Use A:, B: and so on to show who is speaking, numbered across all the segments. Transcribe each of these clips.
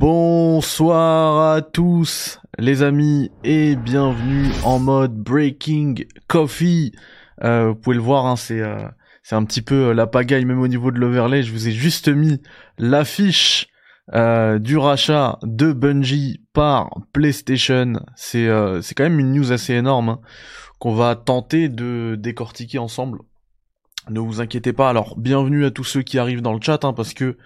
A: Bonsoir à tous les amis et bienvenue en mode Breaking Coffee. Euh, vous pouvez le voir, hein, c'est euh, c'est un petit peu euh, la pagaille même au niveau de l'overlay. Je vous ai juste mis l'affiche euh, du rachat de Bungie par PlayStation. C'est c'est quand même une news assez énorme hein, qu'on va tenter de décortiquer ensemble. Ne vous inquiétez pas. Alors bienvenue à tous ceux qui arrivent dans le chat hein, parce que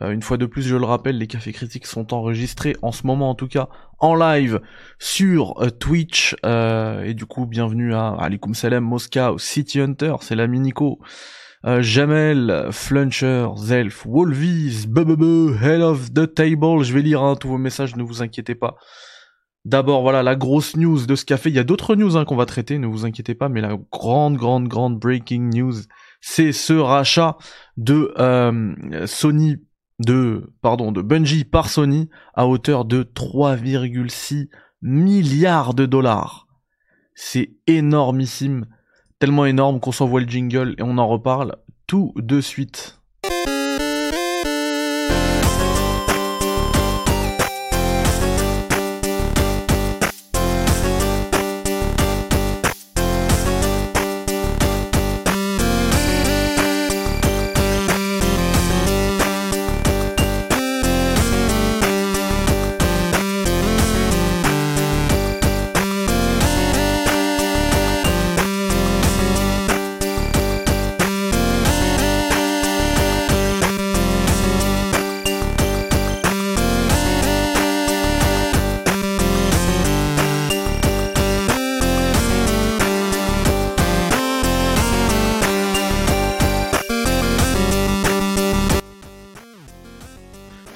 A: une fois de plus, je le rappelle, les cafés critiques sont enregistrés en ce moment, en tout cas, en live sur euh, Twitch. Euh, et du coup, bienvenue à Alikum Salem, Moscow, City Hunter, c'est la Nico. Jamel, Fluncher, Zelf, Wolvies, Bubube, Hell of the Table. Je vais lire hein, tous vos messages, ne vous inquiétez pas. D'abord, voilà, la grosse news de ce café. Il y a d'autres news hein, qu'on va traiter, ne vous inquiétez pas, mais la grande, grande, grande breaking news, c'est ce rachat de Sony de, Bungie par Sony à hauteur de 3,6 milliards de dollars. C'est énormissime, tellement énorme qu'on s'envoie le jingle et on en reparle tout de suite.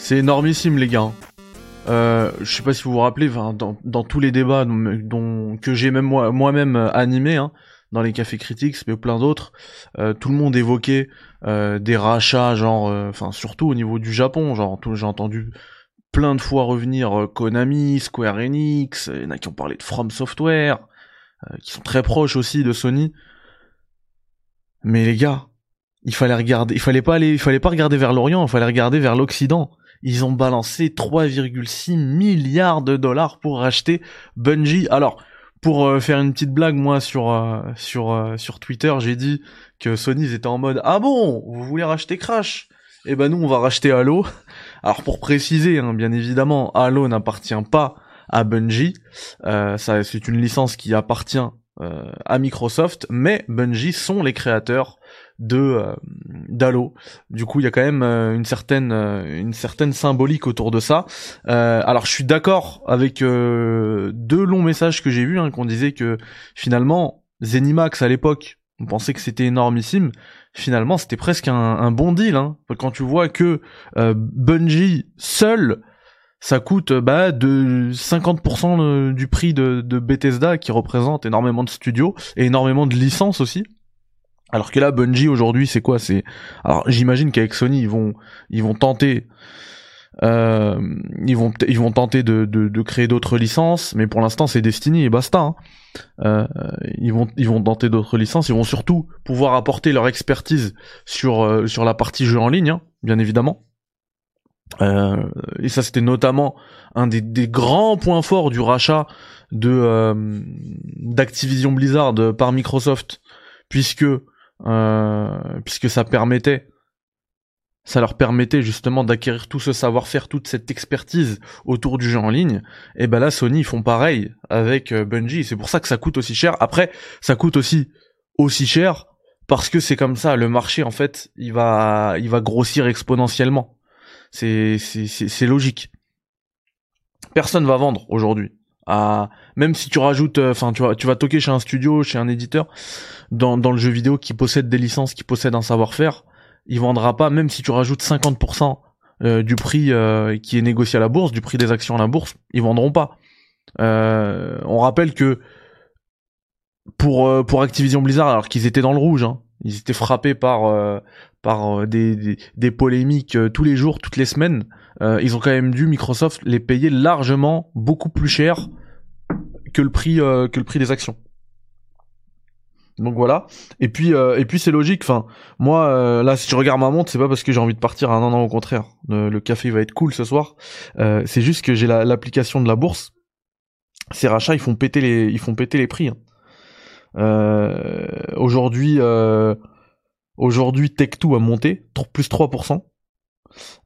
A: C'est énormissime les gars. Euh, je sais pas si vous vous rappelez, dans, tous les débats que j'ai même moi, moi-même euh, animé, hein, dans les cafés critiques, mais plein d'autres, euh, tout le monde évoquait des rachats, genre, enfin surtout au niveau du Japon, j'ai entendu plein de fois revenir Konami, Square Enix, il y en a qui ont parlé de From Software, qui sont très proches aussi de Sony. Mais les gars, il fallait regarder, il fallait aller, il fallait pas regarder vers l'Orient, il fallait regarder vers l'Occident ils ont balancé 3,6 milliards de dollars pour racheter Bungie. Alors, pour euh, faire une petite blague, moi sur euh, sur euh, sur Twitter, j'ai dit que Sony était en mode ah bon, vous voulez racheter Crash? Eh ben nous on va racheter Halo. Alors pour préciser, hein, bien évidemment, Halo n'appartient pas à Bungie. ça c'est une licence qui appartient à Microsoft, mais Bungie sont les créateurs de euh. Du coup, il y a quand même euh, une certaine euh, une certaine symbolique autour de ça. alors, je suis d'accord avec deux longs messages que j'ai vus, hein, qu'on disait que finalement Zenimax à l'époque, on pensait que c'était énormissime. Finalement, c'était presque un, bon deal. Hein. Quand tu vois que Bungie seul ça coûte bah de 50% du prix de, de Bethesda qui représente énormément de studios et énormément de licences aussi. Alors que là, Bungie aujourd'hui, c'est quoi? C'est alors j'imagine qu'avec Sony, ils vont ils vont tenter euh, ils vont ils vont tenter de, de, créer d'autres licences, mais pour l'instant c'est Destiny et basta. Hein. Euh, ils vont ils vont tenter d'autres licences, ils vont surtout pouvoir apporter leur expertise sur euh, sur la partie jeu en ligne, hein, bien évidemment. et ça c'était notamment un des, des, grands points forts du rachat de d'Activision Blizzard par Microsoft, puisque puisque ça permettait ça leur permettait justement d'acquérir tout ce savoir-faire, toute cette expertise autour du jeu en ligne. Et ben là, Sony ils font pareil avec euh, Bungie. C'est pour ça que ça coûte aussi cher. Après, ça coûte aussi aussi cher parce que c'est comme ça. Le marché, en fait, il va il va grossir exponentiellement. C'est c'est c'est logique. Personne va vendre aujourd'hui même si tu rajoutes euh, enfin tu vas toquer chez un studio chez un éditeur dans, dans le jeu vidéo qui possède des licences qui possède un savoir-faire il vendra pas même si tu rajoutes 50% euh, du prix euh, qui est négocié à la bourse du prix des actions à la bourse ils vendront pas. On rappelle que pour Activision Blizzard alors qu'ils étaient dans le rouge hein, ils étaient frappés par des polémiques tous les jours toutes les semaines euh, ils ont quand même dû Microsoft les payer largement beaucoup plus cher que le prix euh, que le prix des actions. Donc voilà. Et puis et puis c'est logique. Enfin, moi là, si je regarde ma montre, c'est pas parce que j'ai envie de partir. Hein, non, non, au contraire. Le, café va être cool ce soir. c'est juste que j'ai l'application de la bourse. Ces rachats, ils font péter les, ils font péter les prix. Hein. Euh, aujourd'hui, euh, aujourd'hui, Tech2 a monté, plus 3%.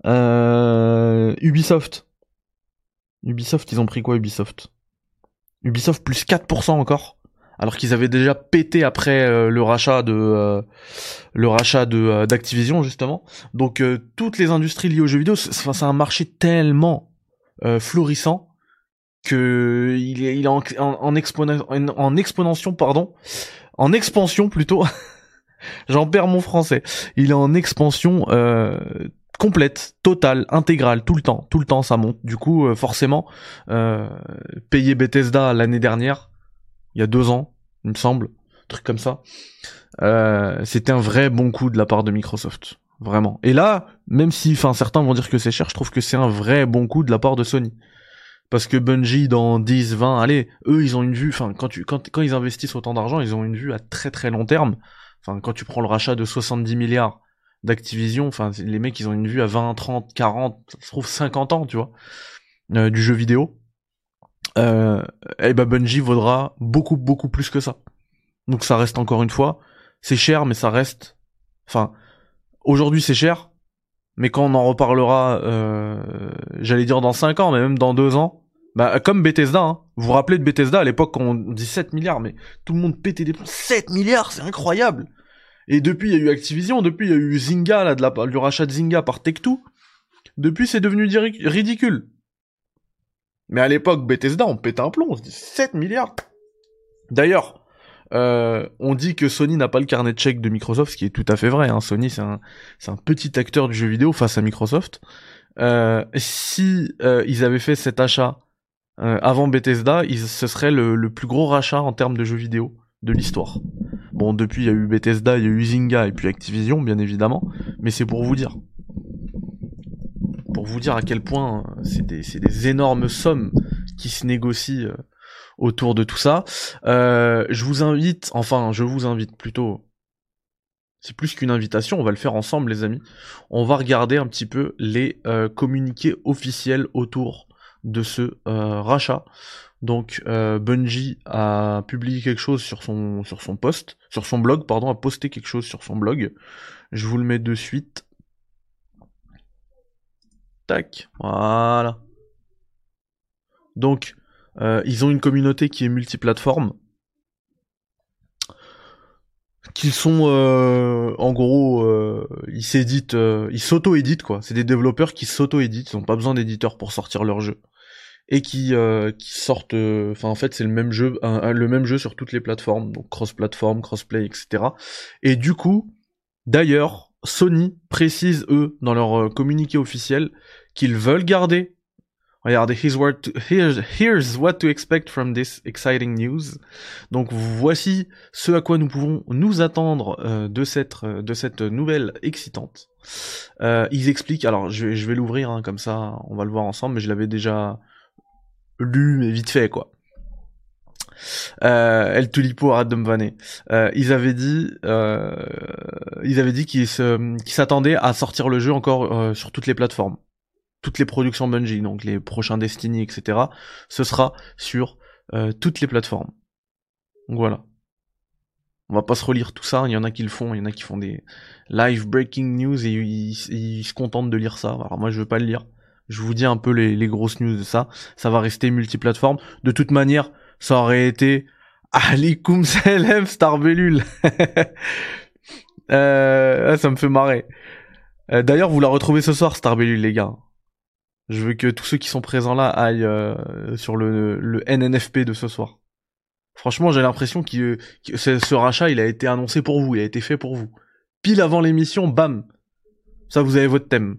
A: Euh, Ubisoft. Ubisoft, ils ont pris quoi Ubisoft? Ubisoft plus 4% encore alors qu'ils avaient déjà pété après le rachat de le rachat d'Activision justement. Donc toutes les industries liées aux jeux vidéo, c'est un marché tellement florissant que il est, en, en, pardon, en expansion plutôt. J'en perds mon français. Il est en expansion euh, complète, totale, intégrale, tout le temps, tout le temps ça monte. Du coup, euh, forcément, euh, payer Bethesda l'année dernière, il y a deux ans, il me semble, truc comme ça, euh, c'était un vrai bon coup de la part de Microsoft, vraiment. Et là, même si, enfin, certains vont dire que c'est cher, je trouve que c'est un vrai bon coup de la part de Sony. Parce que Bungie, dans 10, 20, allez, eux, ils ont une vue, enfin, quand, tu, quand, quand ils investissent autant d'argent, ils ont une vue à très très long terme. Enfin, quand tu prends le rachat de 70 milliards d'Activision, enfin, les mecs, ils ont une vue à 20, 30, 40, ça se trouve 50 ans, tu vois, euh, du jeu vidéo. Euh, et ben Bungie vaudra beaucoup, beaucoup plus que ça. Donc ça reste encore une fois, c'est cher, mais ça reste, enfin, aujourd'hui c'est cher, mais quand on en reparlera, euh, j'allais dire dans 5 ans, mais même dans 2 ans, bah, comme Bethesda, hein. vous vous rappelez de Bethesda à l'époque quand on dit 7 milliards, mais tout le monde pétait des plombs. 7 milliards, c'est incroyable Et depuis, il y a eu Activision, depuis, il y a eu Zynga, là, de rachat de Zynga par Tech2. Depuis, c'est devenu ridicule. Mais à l'époque, Bethesda, on pétait un plomb, on se dit 7 milliards D'ailleurs, euh, on dit que Sony n'a pas le carnet de chèques de Microsoft, ce qui est tout à fait vrai. Hein. Sony, c'est un, petit acteur du jeu vidéo face à Microsoft. Euh, si euh, ils avaient fait cet achat euh, avant Bethesda, ce serait le, plus gros rachat en termes de jeux vidéo de l'histoire. Bon, depuis il y a eu Bethesda, il y a eu Zynga et puis Activision, bien évidemment, mais c'est pour vous dire. Pour vous dire à quel point c'est des, des, énormes sommes qui se négocient autour de tout ça. je vous invite, enfin je vous invite plutôt, c'est plus qu'une invitation, on va le faire ensemble les amis. On va regarder un petit peu les communiqués officiels autour de ce euh, rachat. Donc euh, Bungie a publié quelque chose sur son sur sur son blog, pardon, a posté quelque chose sur son blog. Je vous le mets de suite. Tac, voilà. Donc euh, ils ont une communauté qui est multiplateforme. Qu'ils sont en gros ils s'éditent ils s'auto-éditent quoi c'est des développeurs qui s'auto-éditent ils n'ont pas besoin d'éditeurs pour sortir leur jeu et qui euh, qui sortent euh, enfin en fait c'est le même jeu le même jeu sur toutes les plateformes donc cross platform crossplay etc et du coup d'ailleurs Sony précise eux dans leur euh, communiqué officiel qu'ils veulent garder regardez here's what, to, expect from this exciting news. Donc voici ce à quoi nous pouvons nous attendre de cette de cette nouvelle excitante. Ils expliquent alors je, je vais l'ouvrir hein, comme ça on va le voir ensemble mais je l'avais déjà lu mais vite fait quoi. Euh, El Tulipo arrête de me vanner. Ils avaient dit, euh, ils avaient dit qu'ils s'attendaient à sortir le jeu encore euh, sur toutes les plateformes, toutes les productions Bungie, donc les prochains Destiny, etc. Ce sera sur euh, toutes les plateformes. Donc voilà. On va pas se relire tout ça. Il y en a qui le font, il y en a qui font des live breaking news et ils, ils se contentent de lire ça. Alors moi je veux pas le lire. Je vous dis un peu les, grosses news de ça. Ça va rester multiplateforme. De toute manière, ça aurait été Alikum Salam Starbellule. euh, ça me fait marrer. Euh, d'ailleurs, vous la retrouvez ce soir, Starbellule, les gars. Je veux que tous ceux qui sont présents là aillent euh, sur le, le NNFP de ce soir. Franchement, j'ai l'impression que, que ce rachat, il a été annoncé pour vous, il a été fait pour vous. Pile avant l'émission, bam. Ça, vous avez votre thème.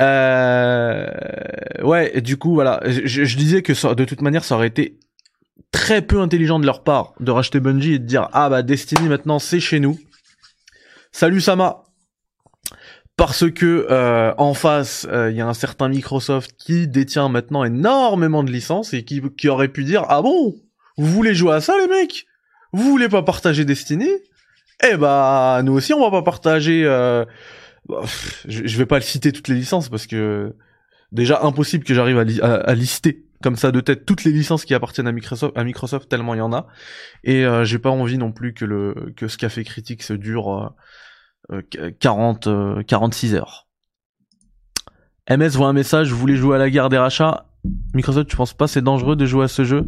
A: Euh, ouais, du coup, voilà, je, disais que de toute manière, ça aurait été très peu intelligent de leur part de racheter Bungie et de dire ah bah Destiny maintenant c'est chez nous. Salut Sama. Parce que euh, en face, il euh, y a un certain Microsoft qui détient maintenant énormément de licences et qui, qui aurait pu dire ah bon, vous voulez jouer à ça les mecs? Vous voulez pas partager Destiny? Eh bah, nous aussi, on va pas partager. Euh... bah, je je vais pas citer toutes les licences parce que déjà impossible que j'arrive à, li- à- à lister comme ça de tête toutes les licences qui appartiennent à Microsoft, tellement il y en a. Et euh, j'ai pas envie non plus que le que ce café critique se dure euh, euh, 40 euh, 46 heures. MS voit un message, vous voulez jouer à la guerre des rachats? Microsoft, tu penses pas c'est dangereux de jouer à ce jeu?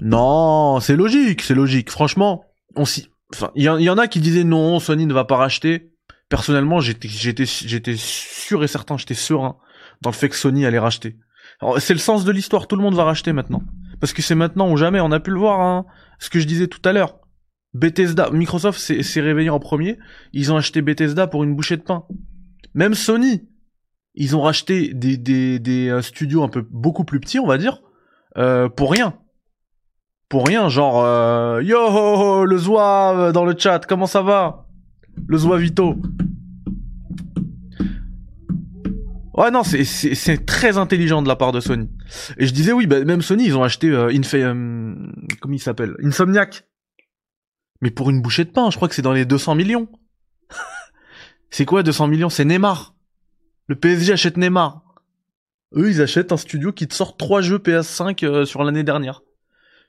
A: Non, c'est logique, c'est logique. Franchement, on s'y... Enfin, il y en a qui disaient non, Sony ne va pas racheter. Personnellement, j'étais, sûr et certain, j'étais serein dans le fait que Sony allait racheter. C'est le sens de l'histoire, tout le monde va racheter maintenant. Parce que c'est maintenant ou jamais, on a pu le voir, hein. Ce que je disais tout à l'heure. Bethesda, Microsoft s'est, réveillé en premier, ils ont acheté Bethesda pour une bouchée de pain. Même Sony, ils ont racheté des, des, euh, studios un peu beaucoup plus petits, on va dire, euh, pour rien. Pour rien, genre euh, yo ho, le Zouave dans le chat, comment ça va? Le Zouavito. Ouais non, c'est très intelligent de la part de Sony. Et je disais oui, bah, même Sony, ils ont acheté euh, Infe, euh, comment il Insomniac. Mais pour une bouchée de pain, je crois que c'est dans les 200 millions. c'est quoi 200 millions? C'est Neymar. Le PSG achète Neymar. Eux, ils achètent un studio qui te sort trois jeux PS5 euh, sur l'année dernière.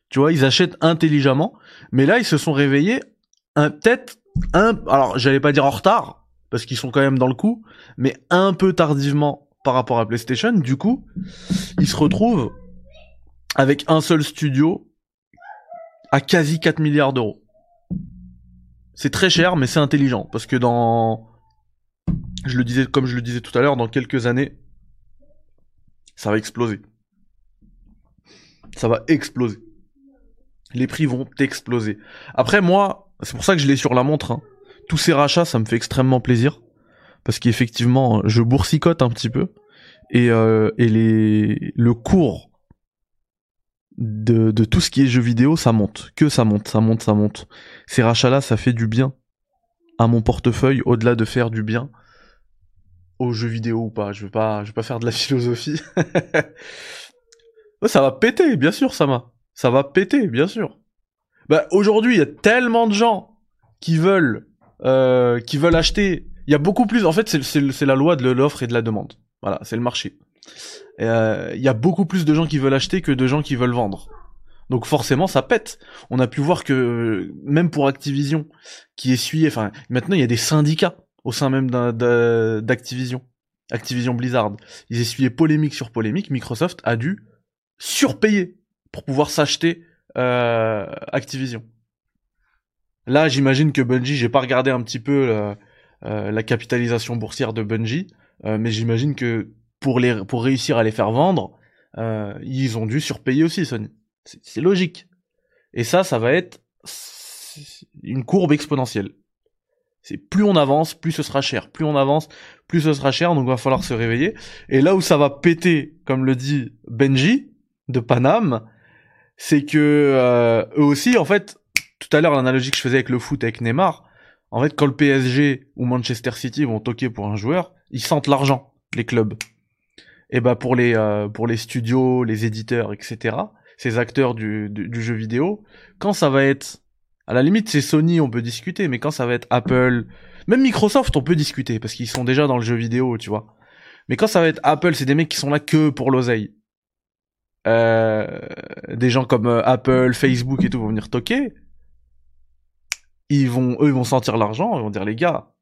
A: Tu vois, ils achètent intelligemment. Mais là, ils se sont réveillés un peut-être un alors j'allais pas dire en retard parce qu'ils sont quand même dans le coup, mais un peu tardivement par rapport à PlayStation. Du coup, ils se retrouvent avec un seul studio à quasi 4 milliards d'euros. C'est très cher, mais c'est intelligent parce que dans je le disais comme je le disais tout à l'heure, dans quelques années, ça va exploser. Ça va exploser. Les prix vont exploser. Après moi, c'est pour ça que je l'ai sur la montre. hein. Tous ces rachats, ça me fait extrêmement plaisir parce qu'effectivement, je boursicote un petit peu et euh, et le cours de tout ce qui est jeux vidéo, ça monte, que ça monte, ça monte, ça monte. Ces rachats-là, ça fait du bien à mon portefeuille au-delà de faire du bien aux jeux vidéo ou pas. Je vais pas, pas faire de la philosophie. Ça va péter, bien sûr, Sama. Ça va péter, bien sûr. Bah, aujourd'hui, il y a tellement de gens qui veulent, euh, qui veulent acheter. Il y a beaucoup plus. En fait, c'est, la loi de l'offre et de la demande. Voilà, c'est le marché. Euh, Il y a beaucoup plus de gens qui veulent acheter que de gens qui veulent vendre. Donc forcément, ça pète. On a pu voir que même pour Activision, qui essuyait, enfin, maintenant il y a des syndicats au sein même d'Activision, Activision Blizzard. Ils essuyaient polémique sur polémique. Microsoft a dû surpayer pour pouvoir s'acheter euh, Activision. Là, j'imagine que Bungie, j'ai pas regardé un petit peu la, euh, la capitalisation boursière de Bungie, euh, mais j'imagine que pour les pour réussir à les faire vendre, euh, ils ont dû surpayer aussi Sony. C'est logique. Et ça, ça va être une courbe exponentielle. C'est plus on avance, plus ce sera cher. Plus on avance, plus ce sera cher. Donc va falloir se réveiller. Et là où ça va péter, comme le dit Benji de Paname, c'est que euh, eux aussi, en fait, tout à l'heure l'analogie que je faisais avec le foot avec Neymar, en fait, quand le PSG ou Manchester City vont toquer pour un joueur, ils sentent l'argent, les clubs. Et bah pour les euh, pour les studios, les éditeurs, etc. Ces acteurs du, du, du jeu vidéo, quand ça va être à la limite, c'est Sony, on peut discuter, mais quand ça va être Apple, même Microsoft, on peut discuter, parce qu'ils sont déjà dans le jeu vidéo, tu vois. Mais quand ça va être Apple, c'est des mecs qui sont là que pour l'oseille. Euh, des gens comme euh, Apple, Facebook et tout vont venir toquer. Ils vont, eux, ils vont sentir l'argent, ils vont dire, les gars,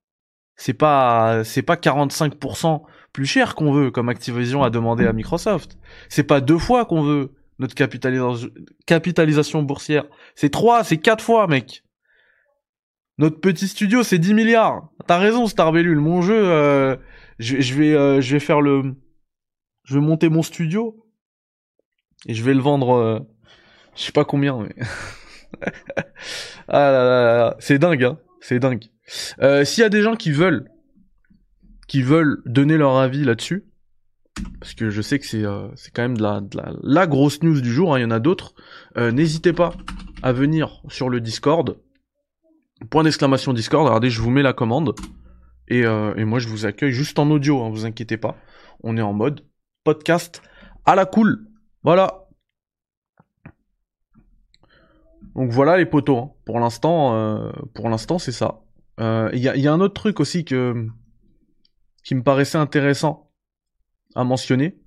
A: c'est pas, c'est pas 45% plus cher qu'on veut, comme Activision a demandé à Microsoft. C'est pas deux fois qu'on veut notre capitalisation, boursière. C'est trois, c'est quatre fois, mec. Notre petit studio, c'est 10 milliards. T'as raison, Starbellule. Mon jeu, euh, je, je vais, euh, je vais faire le, je vais monter mon studio et je vais le vendre, euh, je sais pas combien, mais ah là là là, c'est dingue, hein. C'est dingue. Euh, S'il y a des gens qui veulent, qui veulent donner leur avis là-dessus, parce que je sais que c'est euh, quand même de la, la, grosse news du jour, hein, il y en a d'autres, n'hésitez pas à venir sur le Discord. Point d'exclamation Discord, regardez, je vous mets la commande. Et, et moi, je vous accueille juste en audio, hein, vous inquiétez pas. On est en mode podcast à la cool. Voilà. Donc voilà les poteaux. hein. Pour l'instant, euh, pour l'instant c'est ça. Euh, Il y, a, un autre truc aussi que qui me paraissait intéressant à mentionner.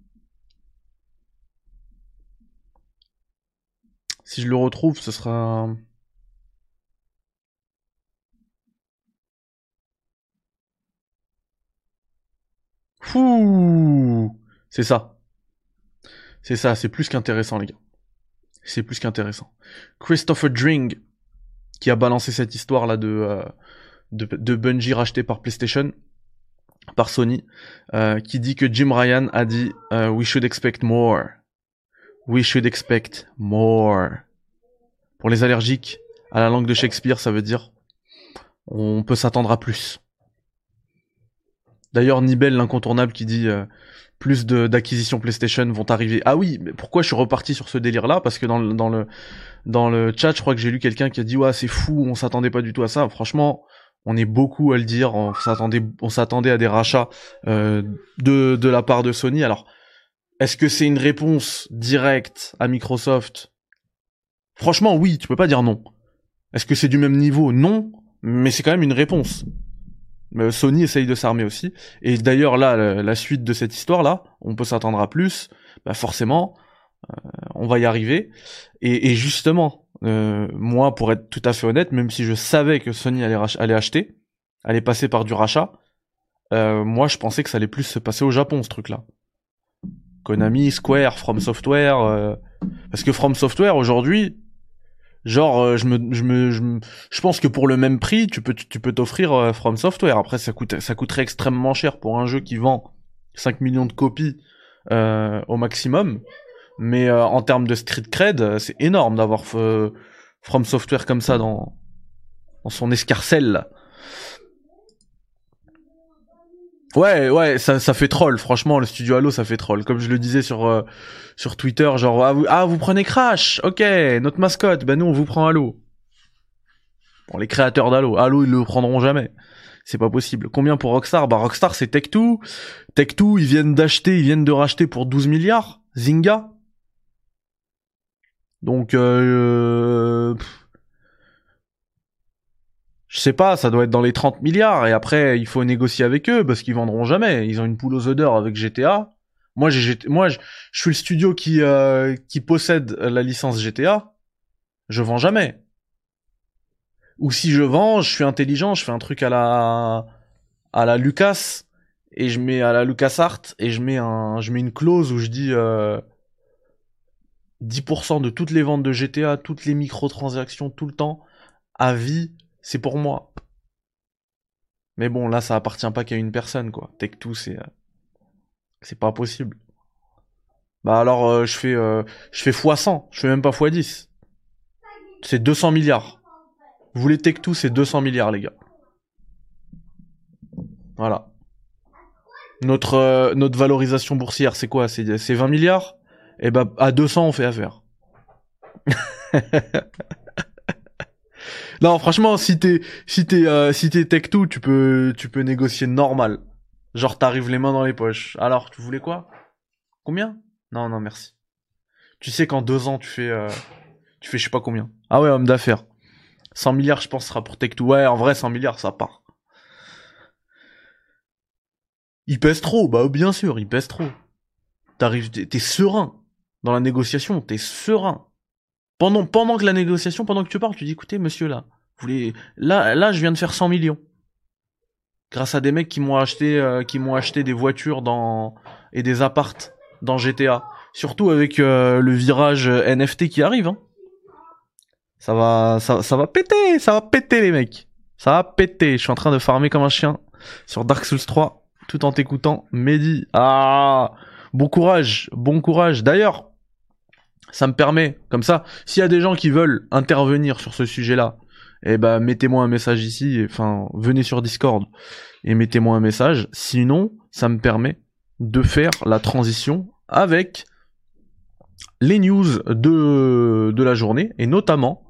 A: Si je le retrouve, ce sera. Fouh C'est ça. C'est ça, c'est plus qu'intéressant, les gars. C'est plus qu'intéressant. Christopher Dring, qui a balancé cette histoire-là de, euh, de, de Bungie racheté par PlayStation, par Sony, euh, qui dit que Jim Ryan a dit euh, We should expect more. We should expect more. Pour les allergiques à la langue de Shakespeare, ça veut dire on peut s'attendre à plus. D'ailleurs, Nibel, l'incontournable, qui dit euh, plus d'acquisitions PlayStation vont arriver. Ah oui, mais pourquoi je suis reparti sur ce délire-là? Parce que dans, le- dans le dans le chat, je crois que j'ai lu quelqu'un qui a dit ouais c'est fou, on s'attendait pas du tout à ça. Franchement, on est beaucoup à le dire. On s'attendait on s'attendait à des rachats euh, de de la part de Sony. Alors, est-ce que c'est une réponse directe à Microsoft? Franchement, oui. Tu peux pas dire non. Est-ce que c'est du même niveau? Non, mais c'est quand même une réponse. Mais Sony essaye de s'armer aussi. Et d'ailleurs, là, la, suite de cette histoire-là, on peut s'attendre à plus. Bah forcément, euh, on va y arriver. Et, justement, euh, moi, pour être tout à fait honnête, même si je savais que Sony allait, acheter, allait passer par du rachat, euh, moi, je pensais que ça allait plus se passer au Japon, ce truc-là. Konami, Square, From Software... euh, Parce que From Software, aujourd'hui, Genre, euh, je me, je me, je pense que pour le même prix, tu peux, tu peux t'offrir euh, From Software. Après, ça coûte, ça coûterait extrêmement cher pour un jeu qui vend 5 millions de copies euh, au maximum. Mais euh, en termes de street cred, c'est énorme d'avoir From Software comme ça dans, dans son escarcelle. Ouais, ouais, ça, ça fait troll. Franchement, le studio Halo, ça fait troll. Comme je le disais sur euh, sur Twitter, genre ah vous, ah, vous prenez Crash, ok, notre mascotte, ben nous on vous prend Halo. Bon, les créateurs d'Halo, Halo ils le prendront jamais. C'est pas possible. Combien pour Rockstar? Bah Rockstar c'est Tech2. Tech2 ils viennent d'acheter, ils viennent de racheter pour 12 milliards. Zynga. Donc euh, je sais pas, ça doit être dans les 30 milliards et après il faut négocier avec eux parce qu'ils vendront jamais. Ils ont une poule aux d'or avec GTA. Moi j'ai moi je, suis le studio qui euh, qui possède la licence GTA. Je vends jamais. Ou si je vends, je suis intelligent, je fais un truc à la à la Lucas et je mets à la LucasArts et je mets un je mets une clause où je dis euh, 10% de toutes les ventes de GTA, toutes les microtransactions tout le temps à vie, c'est pour moi. Mais bon, là ça appartient pas qu'à une personne quoi. Tech2 c'est euh, c'est pas possible. Bah alors euh, je fais euh, je fais x100, je fais même pas x10. C'est 200 milliards. Vous voulez Tech2, c'est 200 milliards, les gars. Voilà. Notre, notre valorisation boursière, c'est quoi? C'est c'est 20 milliards? Et bah, à 200, on fait affaire. non, franchement, euh, si t'es Tech2, tu peux, tu peux négocier normal. Genre, t'arrives les mains dans les poches. Alors, tu voulais quoi? Combien? Non, non, merci. Tu sais qu'en deux ans, tu fais, euh, tu fais je sais pas combien. Ah ouais, homme d'affaires. 100 milliards, je pense, sera pour Tech2. Ouais, en vrai, 100 milliards, ça part. Il pèse trop, bah bien sûr, il pèse trop. T'arrives, t'es serein dans la négociation, t'es serein. Pendant, pendant que la négociation, pendant que tu parles, tu dis, écoutez, monsieur, là, vous voulez, là, là, je viens de faire 100 millions. Grâce à des mecs qui m'ont acheté, euh, qui m'ont acheté des voitures dans, et des appartes dans GTA. Surtout avec euh, le virage euh, NFT qui arrive, hein. Ça va, ça, ça va péter, ça va péter les mecs. Ça va péter. Je suis en train de farmer comme un chien sur Dark Souls 3 tout en t'écoutant. Mehdi, ah, bon courage, bon courage. D'ailleurs, ça me permet, comme ça, s'il y a des gens qui veulent intervenir sur ce sujet-là, eh ben mettez-moi un message ici. Enfin, venez sur Discord et mettez-moi un message. Sinon, ça me permet de faire la transition avec les news de, de la journée et notamment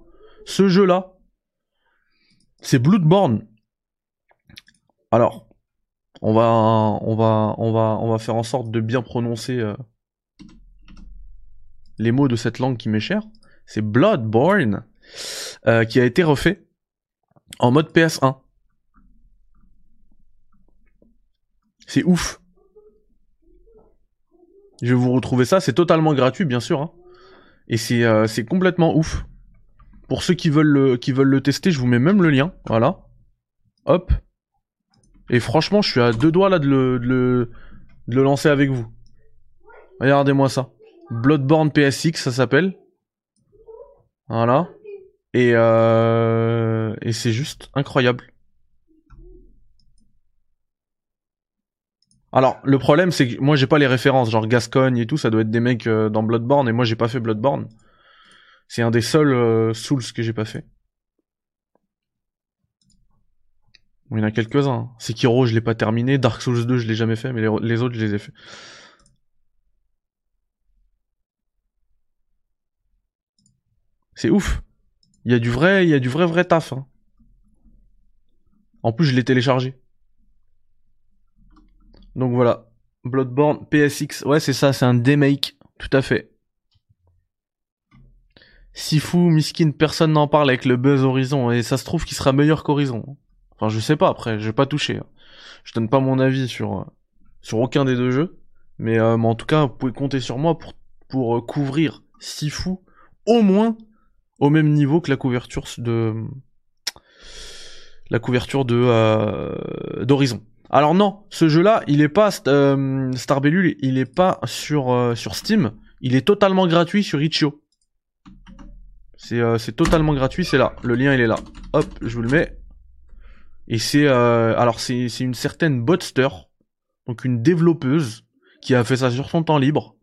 A: ce jeu-là. C'est Bloodborne. Alors, on va, on va, on va, on va faire en sorte de bien prononcer euh, les mots de cette langue qui m'est chère. C'est Bloodborne. euh, qui a été refait en mode PS1. C'est ouf. Je vais vous retrouver ça, c'est totalement gratuit bien sûr. Hein. Et c'est euh, c'est complètement ouf. Pour ceux qui veulent, le, tester, je vous mets même le lien. Voilà. Hop. Et franchement, je suis à deux doigts là de le, de le, de le lancer avec vous. Regardez-moi ça. Bloodborne PSX, ça s'appelle. Voilà. Et, euh... et c'est juste incroyable. Alors, le problème, c'est que moi, j'ai pas les références, genre Gascogne et tout, ça doit être des mecs euh, dans Bloodborne, et moi, j'ai pas fait Bloodborne. C'est un des seuls euh, Souls que j'ai pas fait. il y en a quelques-uns. Sekiro, je l'ai pas terminé. Dark Souls 2, je l'ai jamais fait, mais les, autres, je les ai fait. C'est ouf. Il y a du vrai, il y a du vrai vrai taf. Hein. En plus, je l'ai téléchargé. Donc voilà. Bloodborne PSX. Ouais, c'est ça, c'est un demake. Tout à fait. Si fou, miskin, personne n'en parle avec le buzz Horizon. Et ça se trouve qu'il sera meilleur qu'Horizon. Enfin, je sais pas après, je vais pas toucher. Hein. Je donne pas mon avis sur, euh, aucun des deux jeux. Mais, euh, mais en tout cas, vous pouvez compter sur moi pour, pour euh, couvrir Sifu au moins au même niveau que la couverture de la couverture de d'Horizon. Alors non, ce jeu-là, il est pas euh, Starbellule, il est pas sur sur Steam, il est totalement gratuit sur Itch.io. C'est c'est totalement gratuit, c'est là. Le lien il est là. Hop, je vous le mets. Et c'est euh, alors c'est une certaine Botster, donc une développeuse qui a fait ça sur son temps libre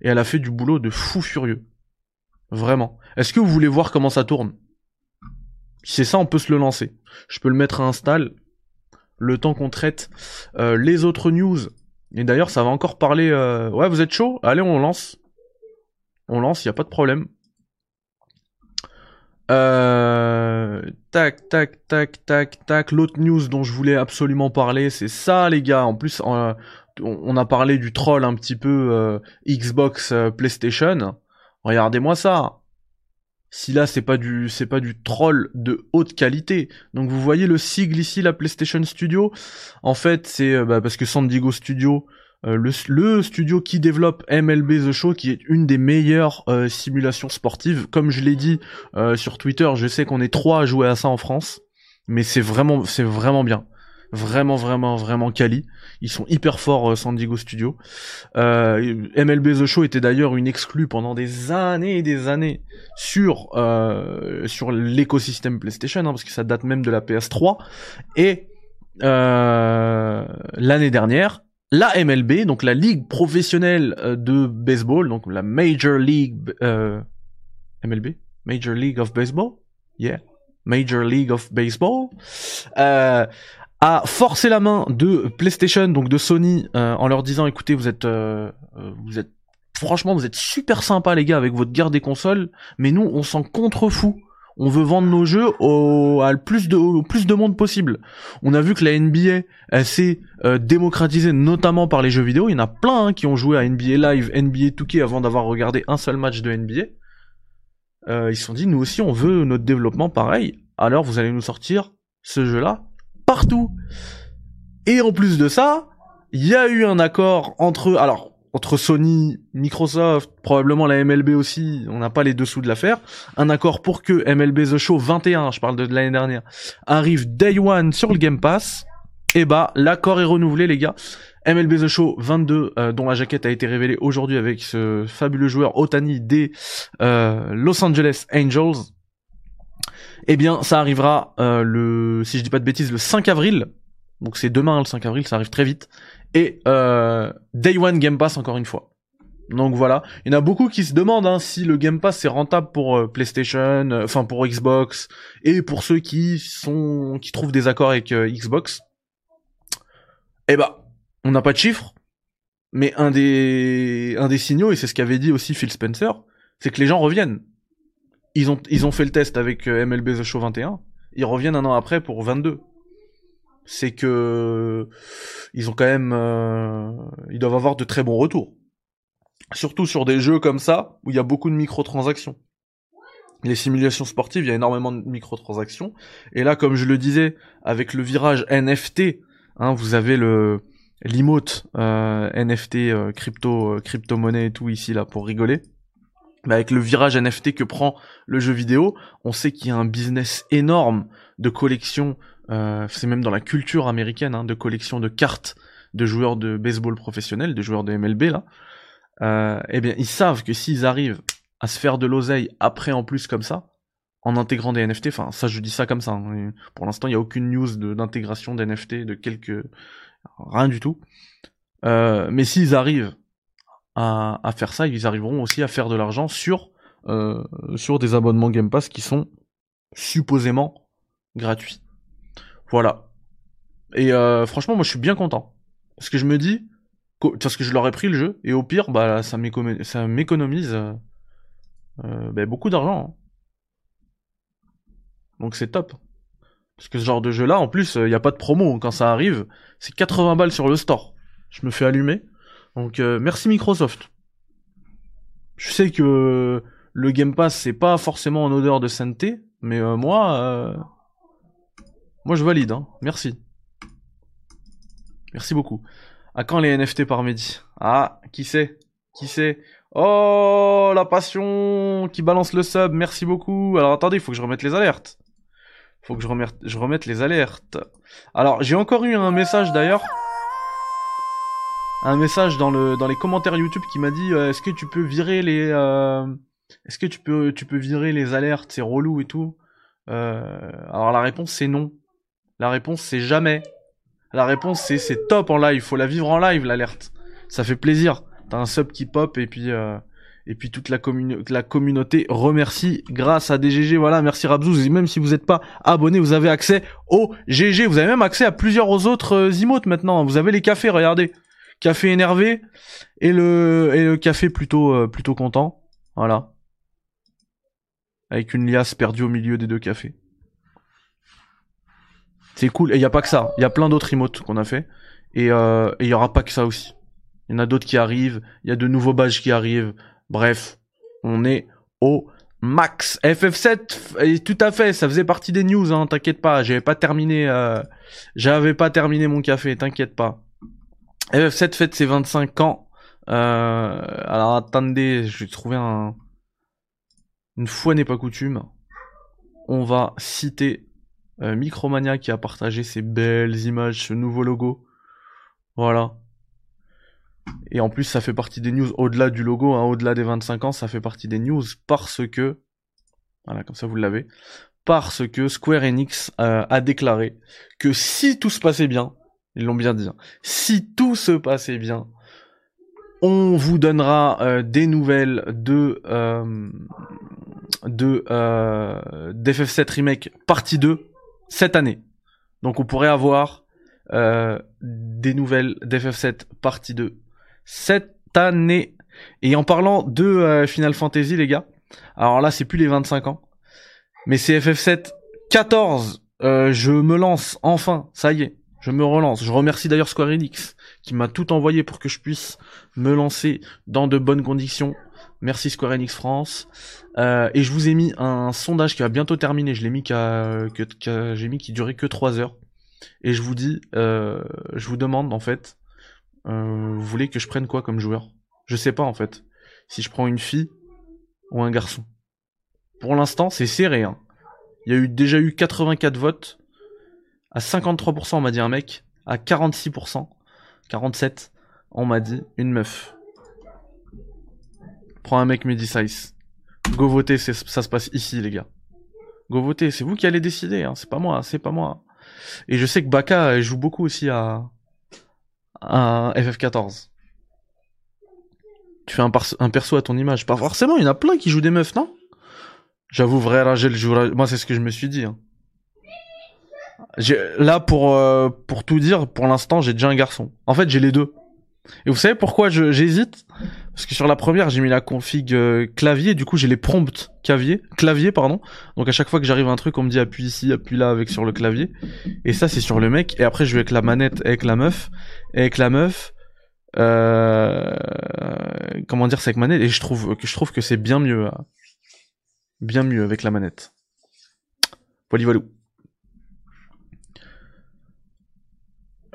A: et elle a fait du boulot de fou furieux. Vraiment. Est-ce que vous voulez voir comment ça tourne? C'est ça, on peut se le lancer. Je peux le mettre à install le temps qu'on traite euh, les autres news. Et d'ailleurs, ça va encore parler. Euh, ouais, vous êtes chaud? Allez, on lance. On lance, il y a pas de problème. Euh, tac, tac, tac, tac, tac. L'autre news dont je voulais absolument parler, c'est ça, les gars. En plus, on a parlé du troll un petit peu euh, Xbox, euh, PlayStation. Regardez-moi ça. Si là, c'est pas du, c'est pas du troll de haute qualité. Donc, vous voyez le sigle ici, la PlayStation Studio. En fait, c'est bah, parce que San Diego Studio euh, le, studio qui développe MLB The Show, qui est une des meilleures euh, simulations sportives. Comme je l'ai dit euh, sur Twitter, je sais qu'on est trois à jouer à ça en France, mais c'est vraiment, c'est vraiment bien, vraiment, vraiment, vraiment quali. Ils sont hyper forts, San Diego Studio. MLB The Show était d'ailleurs une exclue pendant des années et des années sur sur l'écosystème PlayStation, hein, parce que ça date même de la PS3. Et l'année dernière, la MLB, donc la ligue professionnelle euh, de baseball, donc la Major League euh, MLB, Major League of Baseball, yeah, Major League of Baseball, euh, a forcé la main de PlayStation, donc de Sony, euh, en leur disant, écoutez, vous êtes, vous êtes, franchement, vous êtes super sympa les gars avec votre guerre des consoles, mais nous, on s'en contrefou on veut vendre nos jeux au, plus de, plus de monde possible. On a vu que la NBA, s'est euh, démocratisée notamment par les jeux vidéo. Il y en a plein hein, qui ont joué à NBA Live, NBA 2K avant d'avoir regardé un seul match de NBA. Euh, ils se sont dit, nous aussi, on veut notre développement pareil. Alors, vous allez nous sortir ce jeu-là Et en plus de ça, il y a eu un accord entre... Alors, entre Sony, Microsoft, probablement la MLB aussi, on n'a pas les dessous de l'affaire, un accord pour que MLB The Show 21, je parle de, l'année dernière, arrive day one sur le Game Pass, et eh bah l'accord est renouvelé les gars. MLB The Show 22, euh, dont la jaquette a été révélée aujourd'hui avec ce fabuleux joueur Otani des euh, Los Angeles Angels. Eh bien, ça arrivera euh, le, si je dis pas de bêtises, le 5 avril. Donc c'est demain le 5 avril, ça arrive très vite et euh, Day One Game Pass encore une fois. Donc voilà, il y en a beaucoup qui se demandent hein, si le Game Pass est rentable pour euh, PlayStation, euh, enfin pour Xbox et pour ceux qui sont qui trouvent des accords avec Xbox. Eh bah, on n'a pas de chiffres, mais un des un des signaux et c'est ce qu'avait dit aussi Phil Spencer, c'est que les gens reviennent. Ils ont ils ont fait le test avec MLB The Show 21, ils reviennent un an après pour 22 c'est que ils ont quand même, euh, ils doivent avoir de très bons retours. Surtout sur des jeux comme ça où il y a beaucoup de microtransactions. les simulations sportives, il y a énormément de microtransactions. Et là, comme je le disais, avec le virage NFT, hein, vous avez le l'emote euh, NFT euh, crypto euh, crypto monnaie et tout ici là pour rigoler. Mais avec le virage NFT que prend le jeu vidéo, on sait qu'il y a un business énorme de collection. c'est même dans la culture américaine hein, de collection de cartes de joueurs de baseball professionnels, de joueurs de MLB là. eh bien, ils savent que s'ils arrivent à se faire de l'oseille après en plus comme ça, en intégrant des NFT. Enfin, ça, je dis ça comme ça. Hein. Pour l'instant, il n'y a aucune news d'intégration d'NFT, de quelques... Rien du tout. Euh, mais s'ils arrivent à, faire ça, ils arriveront aussi à faire de l'argent sur, euh, sur des abonnements Game Pass qui sont supposément gratuits. Voilà. Et euh, franchement, moi, je suis bien content. Parce que je me dis, parce que je leur ai pris le jeu, et au pire, bah, ça m'économise euh, euh, ben, beaucoup d'argent. Hein. Donc c'est top. Parce que ce genre de jeu là, en plus, il n'y a pas de promo quand ça arrive. C'est 80 balles sur le store. Je me fais allumer. Donc euh, merci Microsoft. Je sais que le Game Pass c'est pas forcément en odeur de sainteté, mais euh, moi, moi je valide. Hein. Merci. Merci beaucoup. À quand les NFT par midi Ah, qui sait? Qui sait? Oh, la passion qui balance le sub, merci beaucoup. Alors attendez, il faut que je remette les alertes. Faut que je remette, je remette les alertes. Alors, j'ai encore eu un message d'ailleurs. Un message dans, le, dans les commentaires YouTube qui m'a dit euh, est-ce que tu peux virer les euh, est-ce que tu peux tu peux virer les alertes, c'est relou et tout. Euh, alors la réponse c'est non. La réponse c'est jamais. La réponse c'est c'est top en live, faut la vivre en live l'alerte. Ça fait plaisir t'as un sub qui pop et puis et puis toute la, la communauté remercie grâce à DGG. Voilà, merci Rabzouz. Et même si vous n'êtes pas abonné, vous avez accès au GG. Vous avez même accès à plusieurs autres emotes maintenant. Vous avez les cafés, regardez. Café énervé et le, et le café plutôt, euh, plutôt content. Voilà. Avec une liasse perdue au milieu des deux cafés. C'est cool. Et il n'y a pas que ça. Il y a plein d'autres emotes qu'on a fait. Et il y aura pas que ça aussi. Il y en a d'autres qui arrivent, il y a de nouveaux badges qui arrivent. Bref, on est au max. FF7, tout à fait, ça faisait partie des news, hein, t'inquiète pas, j'avais pas terminé, euh, j'avais pas terminé mon café, t'inquiète pas. FF7 fête ses 25 ans. Euh, alors attendez, je vais trouver un... Une fois n'est pas coutume. On va citer euh, Micromania qui a partagé ces belles images, ce nouveau logo. Voilà. Et en plus, ça fait partie des news au-delà du logo, hein, au-delà des 25 ans, ça fait partie des news parce que, voilà, comme ça vous l'avez, parce que Square Enix euh, a déclaré que si tout se passait bien, ils l'ont bien dit, hein, si tout se passait bien, on vous donnera euh, des nouvelles de euh, de euh, d'FF7 Remake partie 2 cette année. Donc on pourrait avoir euh, des nouvelles d'FF7 partie 2 cette année. Et en parlant de euh, Final Fantasy, les gars, alors là, c'est plus les 25 ans, mais c'est FF7 14. Euh, je me lance enfin, ça y est, je me relance. Je remercie d'ailleurs Square Enix qui m'a tout envoyé pour que je puisse me lancer dans de bonnes conditions. Merci Square Enix France. Euh, et je vous ai mis un sondage qui va bientôt terminer. Je l'ai mis qu'à, que, j'ai mis qui durait que 3 heures. Et je vous dis, euh, je vous demande en fait euh, vous voulez que je prenne quoi comme joueur? Je sais pas en fait. Si je prends une fille ou un garçon. Pour l'instant, c'est serré. Hein. Il y a eu déjà eu 84 votes. À 53%, on m'a dit un mec. À 46%, 47, on m'a dit une meuf. Prends un mec Size. Go voter, ça se passe ici, les gars. Go voter, c'est vous qui allez décider, hein. c'est pas moi, c'est pas moi. Et je sais que Baka joue beaucoup aussi à, un FF14. Tu fais un, perso à ton image. Pas forcément, il y en a plein qui jouent des meufs, non? J'avoue, vrai Ragel joue... Moi, c'est ce que je me suis dit. Hein. Là, pour, euh, pour tout dire, pour l'instant, j'ai déjà un garçon. En fait, j'ai les deux. Et vous savez pourquoi j'hésite? Parce que sur la première, j'ai mis la config euh, clavier, du coup j'ai les prompts clavier, clavier pardon. Donc à chaque fois que j'arrive à un truc, on me dit appuie ici, appuie là avec sur le clavier. Et ça c'est sur le mec. Et après je vais avec la manette avec la meuf, et avec la meuf. Euh... Comment dire, c'est avec manette. Et je trouve que je trouve que c'est bien mieux. bien mieux avec la manette. Voilà.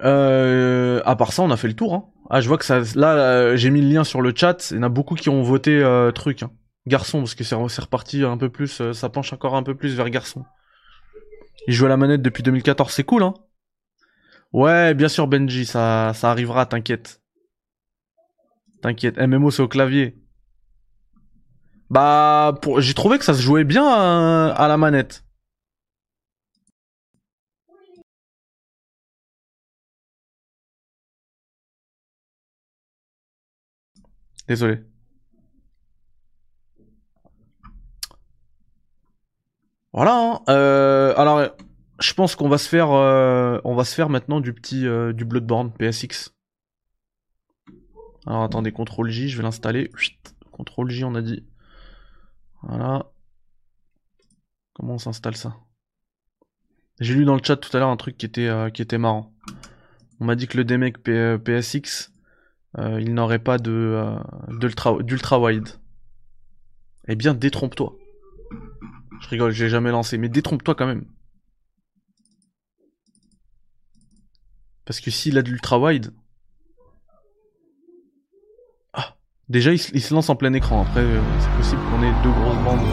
A: Euh, à part ça, on a fait le tour. Hein. Ah, je vois que ça. Là, euh, j'ai mis le lien sur le chat. Il y en a beaucoup qui ont voté euh, truc. Hein. Garçon, parce que c'est reparti un peu plus. Euh, ça penche encore un peu plus vers garçon. Il joue à la manette depuis 2014. C'est cool, hein. Ouais, bien sûr, Benji, ça, ça arrivera, t'inquiète. T'inquiète. MMO, c'est au clavier. Bah, pour... j'ai trouvé que ça se jouait bien à, à la manette. Désolé. Voilà. Hein. Euh, alors, je pense qu'on va se faire, euh, on va se faire maintenant du petit, euh, du Bloodborne PSX. Alors attendez, CTRL J, je vais l'installer. CTRL J, on a dit. Voilà. Comment on s'installe ça? J'ai lu dans le chat tout à l'heure un truc qui était, qui était marrant. On m'a dit que le DMEC PSX, euh, il n'aurait pas de euh, d'ultra wide. Eh bien, détrompe-toi. Je rigole, je l'ai jamais lancé, mais détrompe-toi quand même. Parce que s'il a de l'ultra wide. Ah, déjà il, se lance en plein écran. Après, euh, c'est possible qu'on ait deux grosses bandes.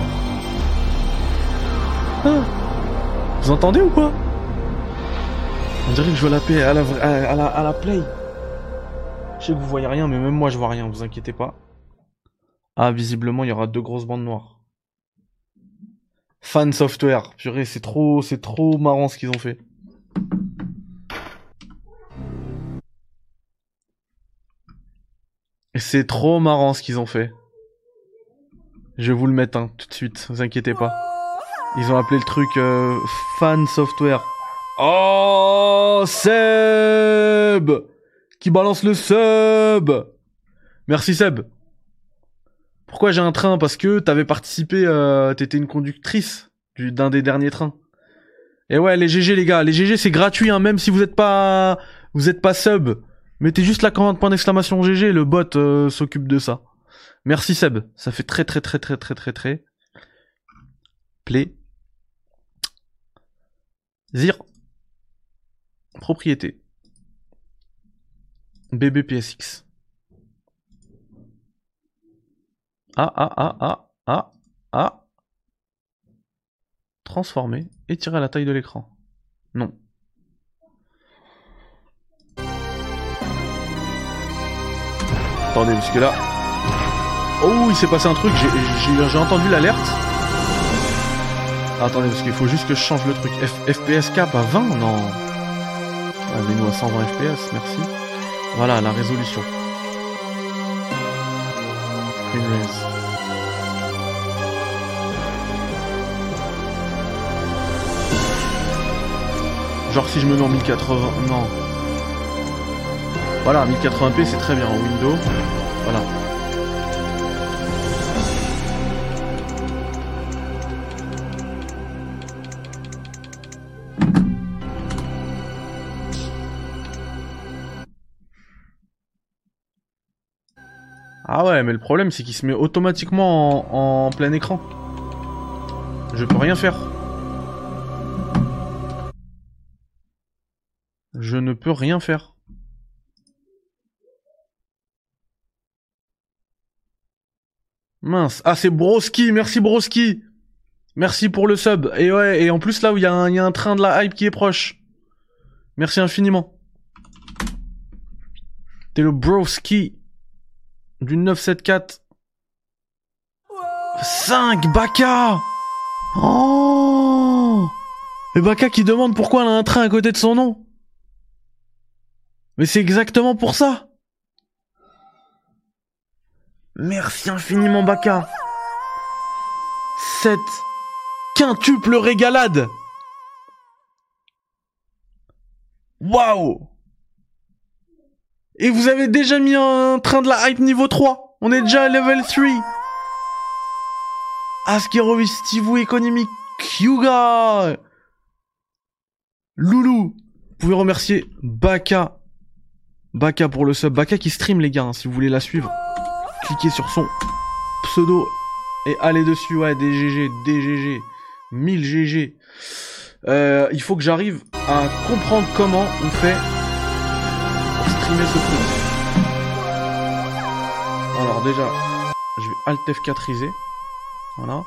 A: Ah, vous entendez ou quoi? On dirait que je vois la paix à la, à la, à la play. Je sais que vous voyez rien, mais même moi je vois rien, vous inquiétez pas. Ah, visiblement, il y aura deux grosses bandes noires. Fan software. Purée, c'est trop, c'est trop marrant ce qu'ils ont fait. C'est trop marrant ce qu'ils ont fait. Je vais vous le mettre hein, tout de suite, vous inquiétez pas. Ils ont appelé le truc euh, fan software. Oh, Seb qui balance le sub. Merci Seb. Pourquoi j'ai un train? Parce que t'avais participé, euh, t'étais une conductrice d'un des derniers trains. Et ouais, les GG les gars, les GG c'est gratuit, hein, même si vous êtes pas, vous êtes pas sub. Mettez juste la commande point d'exclamation GG, le bot euh, s'occupe de ça. Merci Seb, ça fait très très très très très très très play. Zir. Propriété. BBPSX. Ah, ah, ah, ah, ah, ah. Transformer, tirer la taille de l'écran. Non. Attendez, parce que là... Oh, il s'est passé un truc, j'ai entendu l'alerte. Attendez, parce qu'il faut juste que je change le truc. FPS cap à 20 Non. Allez-nous à 120 FPS, merci. Voilà la résolution. Genre si je me mets en 1080... Non. Voilà, 1080p c'est très bien en Windows. Voilà. Ouais, mais le problème c'est qu'il se met automatiquement en, plein écran. Je peux rien faire. Je ne peux rien faire. Mince. Ah, c'est Broski. Merci Broski. Merci pour le sub. Et ouais, et en plus là où il y, a un train de la hype qui est proche. Merci infiniment. T'es le Broski du 974. 5 Baka Oh Et Baka qui demande pourquoi elle a un train à côté de son nom. Mais c'est exactement pour ça. Merci infiniment Baka. 7 quintuple régalade. Waouh et vous avez déjà mis un train de la hype niveau 3. On est déjà à level 3. Askerovic, Steve économique, Kyuga. Loulou. Vous pouvez remercier Baka. Baka pour le sub. Baka qui stream les gars, hein, si vous voulez la suivre. Cliquez sur son pseudo Et allez dessus, ouais, des GG, des GG, 1000 GG. Euh, il faut que j'arrive à comprendre comment on fait Alors déjà, je vais Alt F4iser. Voilà.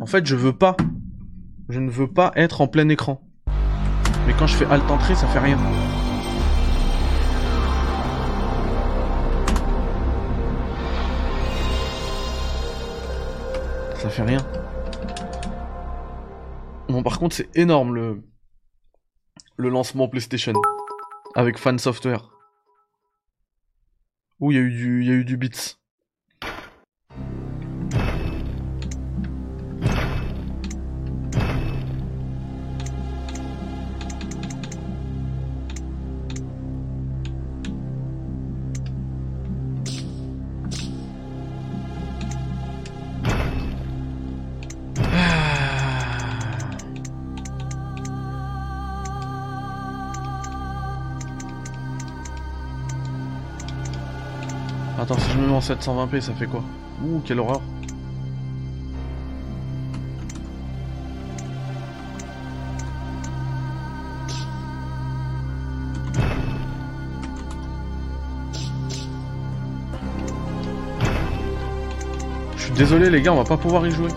A: En fait, je veux pas. Je ne veux pas être en plein écran. Mais quand je fais Alt Entrée, ça fait rien. Ça fait rien. Bon, par contre, c'est énorme le... le lancement PlayStation. Avec Fan Software. Ouh, il y, a eu du... y a eu du bits. 720p, ça fait quoi? Ouh, quelle horreur. Je suis désolé les gars, on va pas pouvoir y jouer.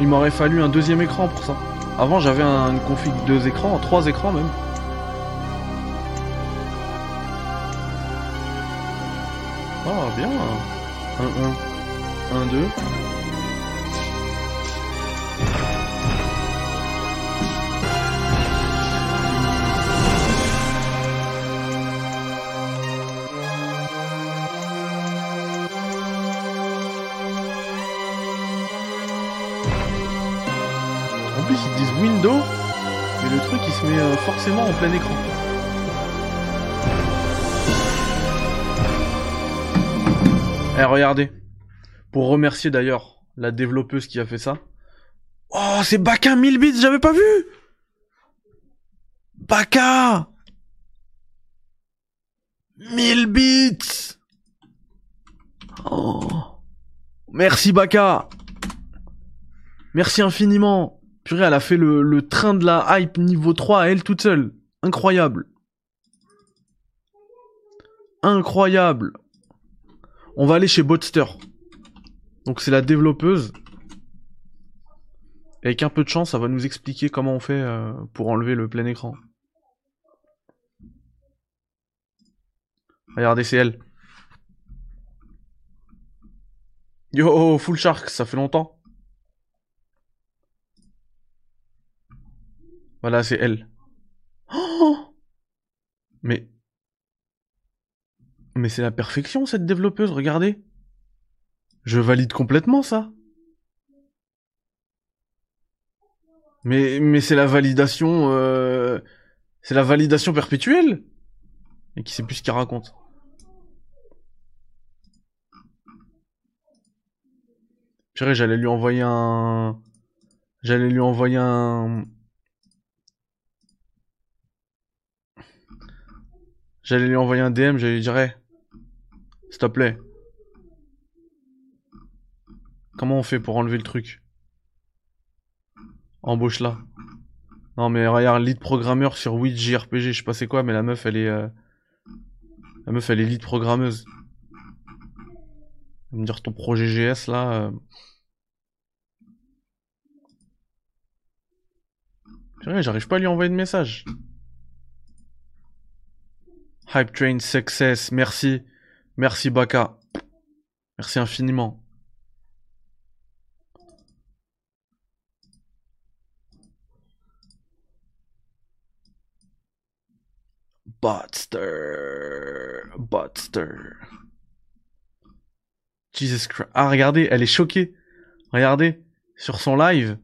A: Il m'aurait fallu un deuxième écran pour ça. Avant j'avais un config deux écrans, trois écrans même. Bien. 1, 1. 1, 2. En plus, ils disent Windows, mais le truc il se met euh, forcément en plein écran. Eh, regardez. Pour remercier d'ailleurs la développeuse qui a fait ça. Oh, c'est Baka 1000 bits, j'avais pas vu Baka 1000 bits Oh Merci Baka Merci infiniment Purée, elle a fait le, le train de la hype niveau 3 à elle toute seule. Incroyable. Incroyable. On va aller chez Botster. Donc c'est la développeuse. Avec un peu de chance, ça va nous expliquer comment on fait euh, pour enlever le plein écran. Regardez, c'est elle. Yo, Full Shark, ça fait longtemps. Voilà, c'est elle. Oh Mais mais c'est la perfection cette développeuse, regardez. Je valide complètement ça. Mais, mais c'est la validation... Euh... C'est la validation perpétuelle Et qui sait plus ce qu'il raconte. Purée, j'allais lui envoyer un... J'allais lui envoyer un... J'allais lui envoyer un DM, j'allais lui dire... S'il te plaît. Comment on fait pour enlever le truc? Embauche là. Non mais regarde, lead programmeur sur Witch JRPG, je sais pas c'est quoi, mais la meuf elle est... Euh, la meuf elle est lead programmeuse. me dire ton projet GS là... Euh... J'arrive pas à lui envoyer de message. Hype Train Success, merci. Merci Baka. Merci infiniment. Botster. Botster. Jesus Christ. Ah, regardez, elle est choquée. Regardez, sur son live,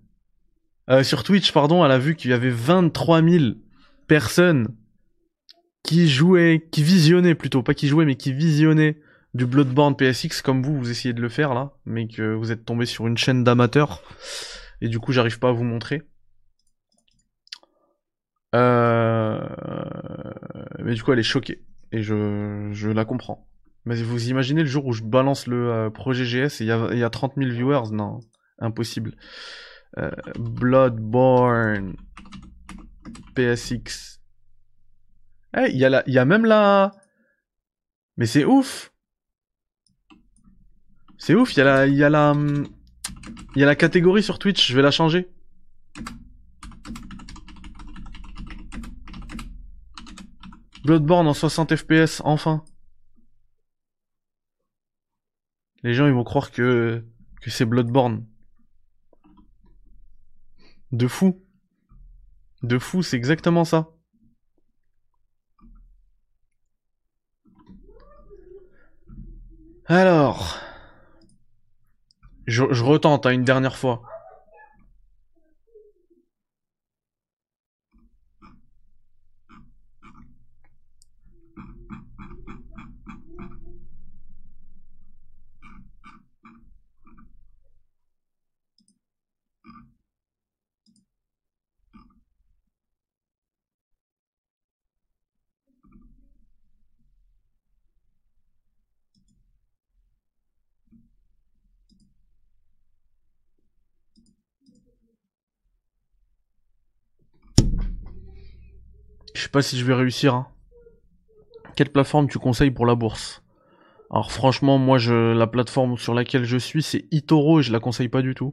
A: euh, sur Twitch, pardon, elle a vu qu'il y avait 23 000 personnes qui jouait, qui visionnait plutôt, pas qui jouait, mais qui visionnait du Bloodborne PSX comme vous, vous essayez de le faire là, mais que vous êtes tombé sur une chaîne d'amateurs, et du coup j'arrive pas à vous montrer. Euh... Mais du coup, elle est choquée. Et je, la comprends. Mais vous imaginez le jour où je balance le euh, projet GS et il y a, y a 30 000 viewers? Non, impossible. Euh, Bloodborne PSX. Eh, il y, a la, y a même la... Mais c'est ouf C'est ouf, il y a la... Il y a la... Y a la catégorie sur Twitch, je vais la changer. Bloodborne en 60 FPS, enfin. Les gens ils vont croire que, que c'est Bloodborne. De fou. De fou, c'est exactement ça. Alors. Je, retente hein, une dernière fois. Pas si je vais réussir. Hein. Quelle plateforme tu conseilles pour la bourse? Alors franchement, moi, je, la plateforme sur laquelle je suis, c'est Itoro et je la conseille pas du tout.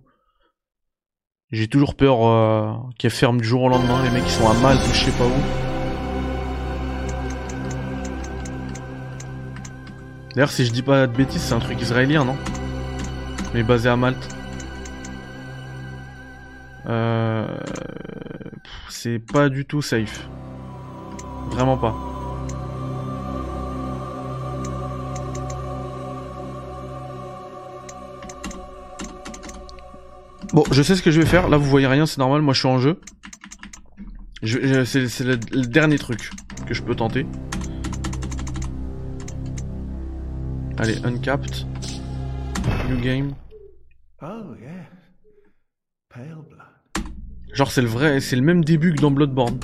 A: J'ai toujours peur euh, qu'elle ferme du jour au lendemain. Les mecs ils sont à Malte ou je sais pas où. D'ailleurs, si je dis pas de bêtises, c'est un truc israélien, non? Mais basé à Malte. Euh... C'est pas du tout safe. Vraiment pas. Bon, je sais ce que je vais faire. Là, vous voyez rien, c'est normal. Moi, je suis en jeu. c'est le, dernier truc que je peux tenter. Allez, uncapped. New game. Oh, Genre, c'est le vrai, c'est le même début que dans Bloodborne.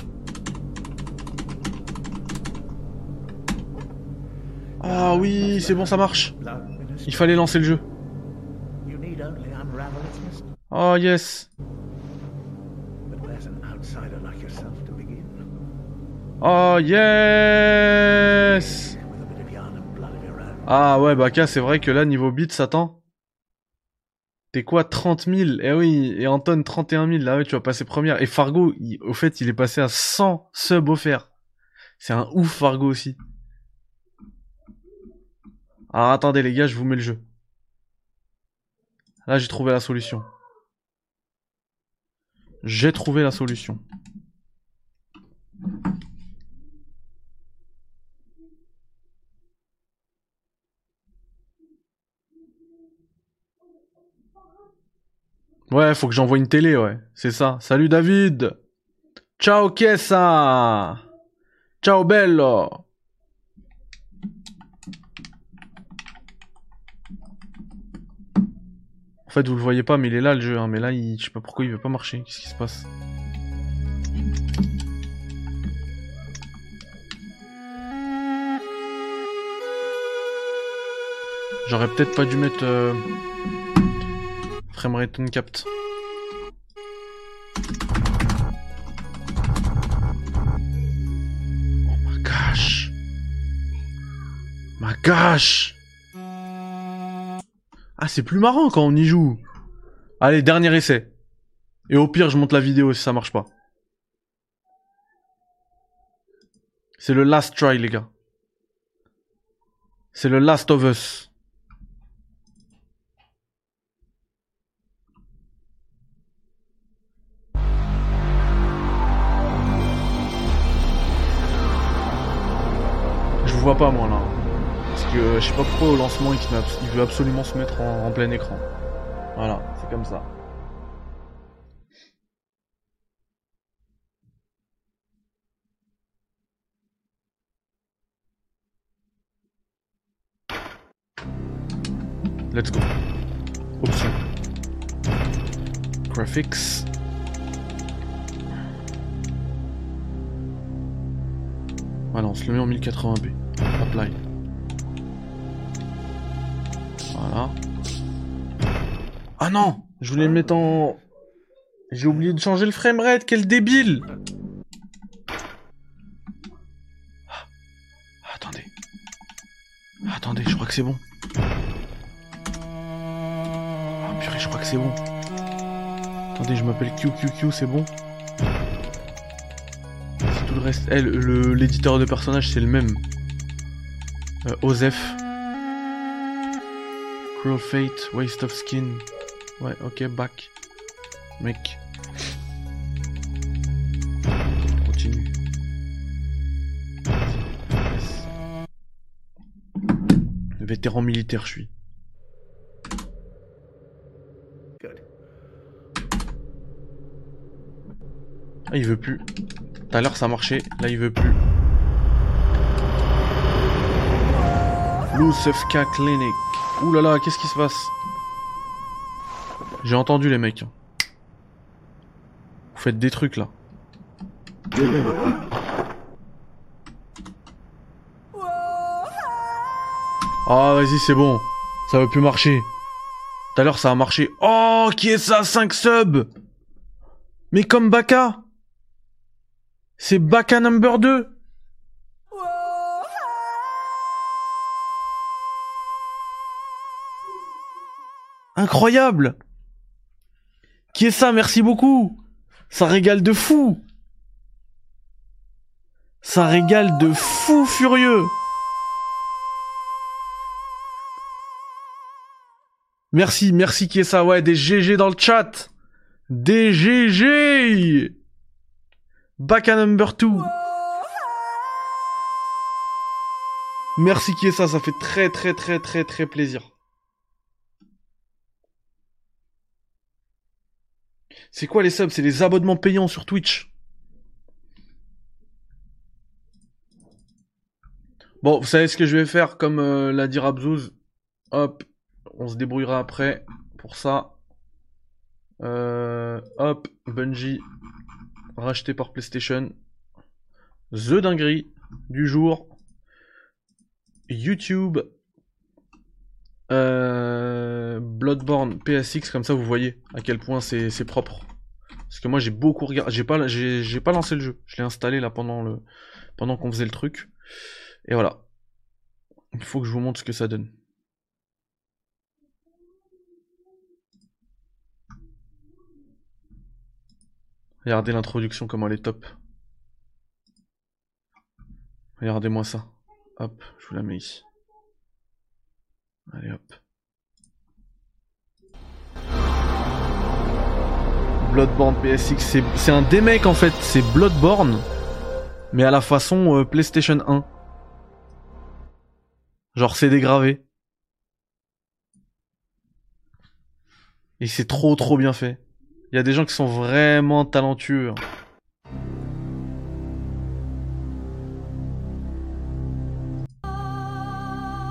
A: Ah oui, c'est bon, ça marche. Il fallait lancer le jeu. Oh yes. Oh yes. Ah ouais, bah c'est vrai que là, niveau bits, ça tend. T'es quoi, 30 000 Eh oui, et Anton, 31 000. Là, ouais, tu vas passer première. Et Fargo, au fait, il est passé à 100 subs offerts. C'est un ouf, Fargo aussi. Alors attendez les gars, je vous mets le jeu. Là j'ai trouvé la solution. J'ai trouvé la solution. Ouais, faut que j'envoie une télé, ouais. C'est ça. Salut David. Ciao Kessa. Ciao bello. En fait, vous le voyez pas, mais il est là le jeu. Hein. Mais là, il... je sais pas pourquoi il veut pas marcher. Qu'est-ce qui se passe? J'aurais peut-être pas dû mettre euh... framerate uncapped. Oh my gosh. Ah, c'est plus marrant quand on y joue. Allez, dernier essai. Et au pire, je monte la vidéo si ça marche pas. C'est le last try, les gars. C'est le last of us. Je vous vois pas, moi, là je sais pas pourquoi au lancement il, veut absolument se mettre en, plein écran. Voilà, c'est comme ça. Let's go. Option. Graphics. Voilà, on se le met en 1080p. Apply. Voilà. Ah non Je voulais le mettre en... J'ai oublié de changer le framerate, quel débile ah, Attendez. Attendez, je crois que c'est bon. Ah purée, je crois que c'est bon. Attendez, je m'appelle QQQ, c'est bon C'est tout le reste. Eh, l'éditeur de personnage, c'est le même. Euh. Fate, Waste of Skin. Ouais, ok, back. Mec. Continue. Vétéran militaire, je suis. Ah, il veut plus. Tout à l'heure, ça marchait. Là, il veut plus. Lucefka Clinic. Ouh là là, qu'est-ce qui se passe J'ai entendu les mecs. Vous faites des trucs là. Ah vas-y c'est bon. Ça va plus marcher. Tout à l'heure ça a marché. Oh qui est ça 5 subs? Mais comme Baka? C'est Baka number 2 Incroyable. Qui est ça? Merci beaucoup. Ça régale de fou. Ça régale de fou furieux. Merci, merci qui est ça? Ouais, des GG dans le chat. Des GG Back à number 2 Merci qui est ça, ça fait très très très très très plaisir. C'est quoi les subs? C'est les abonnements payants sur Twitch. Bon, vous savez ce que je vais faire comme euh, l'a dit Rabzouz. Hop, on se débrouillera après pour ça. Euh, hop, Bungie, racheté par PlayStation. The dinguerie du jour. YouTube. Euh, Bloodborne PSX, comme ça vous voyez à quel point c'est propre. Parce que moi j'ai beaucoup regardé, j'ai pas, j'ai j'ai pas lancé le jeu, je l'ai installé là pendant le, pendant qu'on faisait le truc. Et voilà. Il faut que je vous montre ce que ça donne. Regardez l'introduction, comment elle est top. Regardez-moi ça. Hop, je vous la mets ici. Allez hop. Bloodborne PSX, c'est un démec en fait, c'est Bloodborne, mais à la façon euh, PlayStation 1. Genre c'est dégravé. Et c'est trop trop bien fait. Il y a des gens qui sont vraiment talentueux.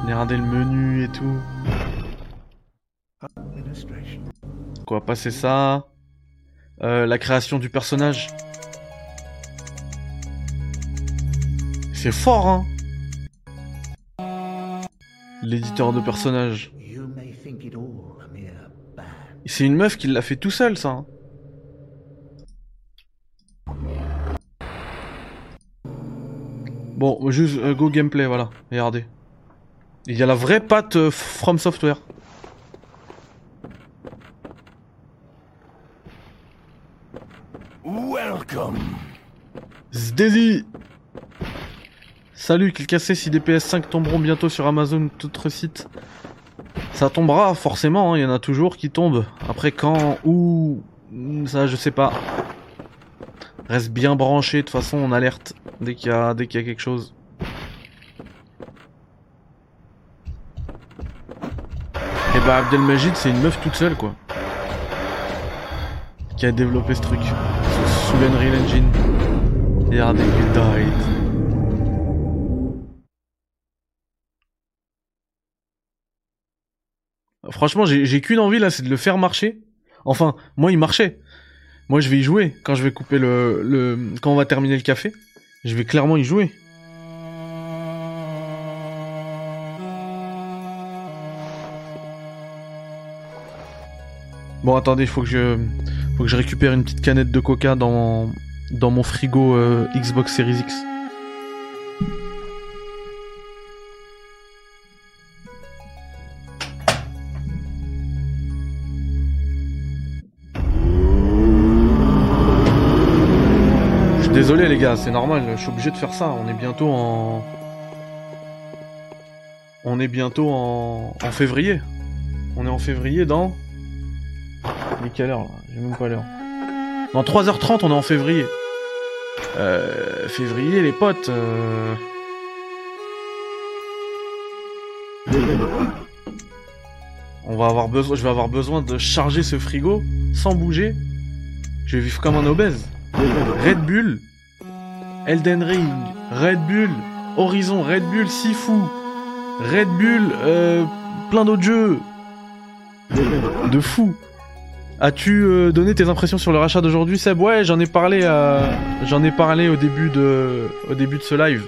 A: Regardez le menu et tout. Quoi, passer ça. Euh, la création du personnage. C'est fort, hein. L'éditeur de personnage. C'est une meuf qui l'a fait tout seul, ça. hein. Bon, juste euh, go gameplay, voilà. Regardez. Il y a la vraie patte euh, From Software.
B: Welcome.
A: Zdezi Salut, cliquez si des PS5 tomberont bientôt sur Amazon ou tout autre site? Ça tombera, forcément, hein, il y en a toujours qui tombent. Après quand, où, ça je sais pas. Reste bien branché, de toute façon on alerte dès qu'il y a, dès qu'il y a quelque chose. Bah Abdelmajid c'est une meuf toute seule quoi. Qui a développé ce truc. Sous l'Unreal Engine. Regardez, you died. Franchement, j'ai qu'une envie là, c'est de le faire marcher. Enfin, moi il marchait. Moi je vais y jouer quand je vais couper le. Quand on va terminer le café. Je vais clairement y jouer. Bon, attendez, faut que je, faut que je récupère une petite canette de coca dans, dans mon frigo euh, Xbox Series X. Je suis désolé les gars, c'est normal, je suis obligé de faire ça. On est bientôt en. On est bientôt en, en février. On est en février dans. Mais quelle heure là J'ai même pas l'heure. Dans 3h30, on est en février. Euh, février, les potes. euh, On va avoir besoin, je vais avoir besoin de charger ce frigo sans bouger. Je vais vivre comme un obèse. Red Bull, Elden Ring, Red Bull, Horizon, Red Bull, Sifu, Red Bull, euh, plein d'autres jeux. De fou. As-tu euh, donné tes impressions sur le rachat d'aujourd'hui, Seb? Ouais, j'en ai parlé, j'en ai parlé au début de, au début de ce live.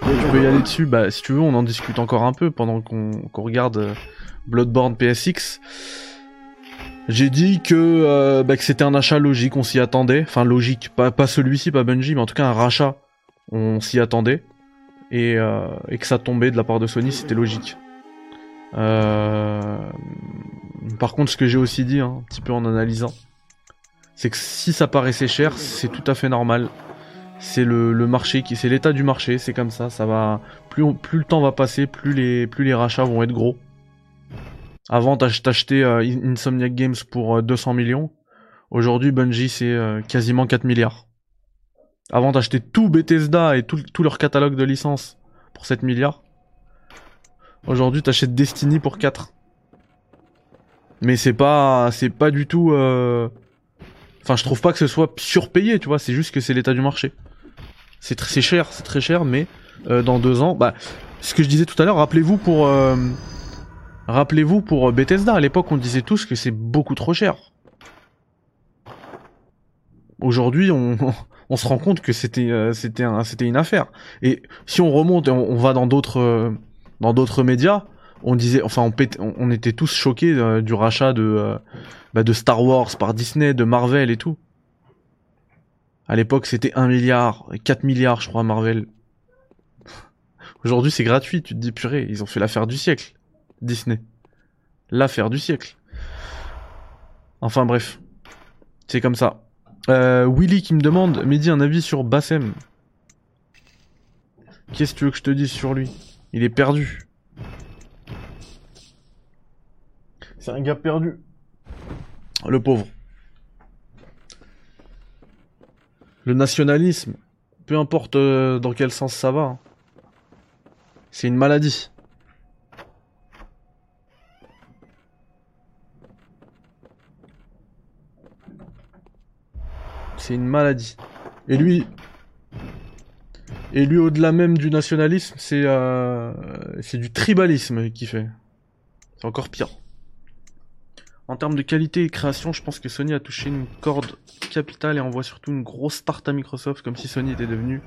A: Tu peux y aller dessus. Bah, si tu veux, on en discute encore un peu pendant qu'on regarde euh, Bloodborne PSX. J'ai dit que, euh, bah, que c'était un achat logique, on s'y attendait. Enfin, logique, pas, pas celui-ci, pas Bungie, mais en tout cas un rachat, on s'y attendait. Et, et que ça tombait de la part de Sony, c'était logique. Euh... Par contre, ce que j'ai aussi dit, hein, un petit peu en analysant, c'est que si ça paraissait cher, c'est tout à fait normal. C'est le, marché qui, c'est l'état du marché, c'est comme ça. Ça va, plus, le temps va passer, plus les, plus les rachats vont être gros. Avant, t'ach- t'achetais euh, In- Insomniac Games pour euh, 200 millions. Aujourd'hui, Bungie, c'est euh, quasiment 4 milliards. Avant, t'achetais tout Bethesda et tout leur catalogue de licences pour 7 milliards. Aujourd'hui, t'achètes Destiny pour 4. Mais c'est pas, c'est pas du tout. euh, Enfin, je trouve pas que ce soit surpayé, tu vois. C'est juste que c'est l'état du marché. C'est tr- c'est cher, c'est très cher, mais euh, dans deux ans, bah, ce que je disais tout à l'heure, rappelez-vous pour, euh, rappelez-vous pour euh, Bethesda. À l'époque, on disait tous que c'est beaucoup trop cher. Aujourd'hui, on, on se rend compte que c'était, c'était, un- c'était une affaire. Et si on remonte, et on, va dans d'autres, dans d'autres médias, on disait, enfin, on, on, était tous choqués euh, du rachat de, euh, bah, de Star Wars par Disney, de Marvel et tout. À l'époque, c'était 1 milliard, 4 milliards, je crois, Marvel. Aujourd'hui, c'est gratuit. Tu te dis, purée, ils ont fait l'affaire du siècle. Disney. L'affaire du siècle. Enfin, bref. C'est comme ça. Euh, Willy qui me demande, Mehdi, un avis sur Bassem. Qu'est-ce que tu veux que je te dise sur lui? Il est perdu. C'est un gars perdu. Le pauvre. Le nationalisme, peu importe euh, dans quel sens ça va, hein. c'est une maladie. C'est une maladie. Et lui, et lui au-delà même du nationalisme, c'est euh, c'est du tribalisme qu'il fait. C'est encore pire. En termes de qualité et création, je pense que Sony a touché une corde capitale et envoie surtout une grosse start à Microsoft, comme si Sony était devenu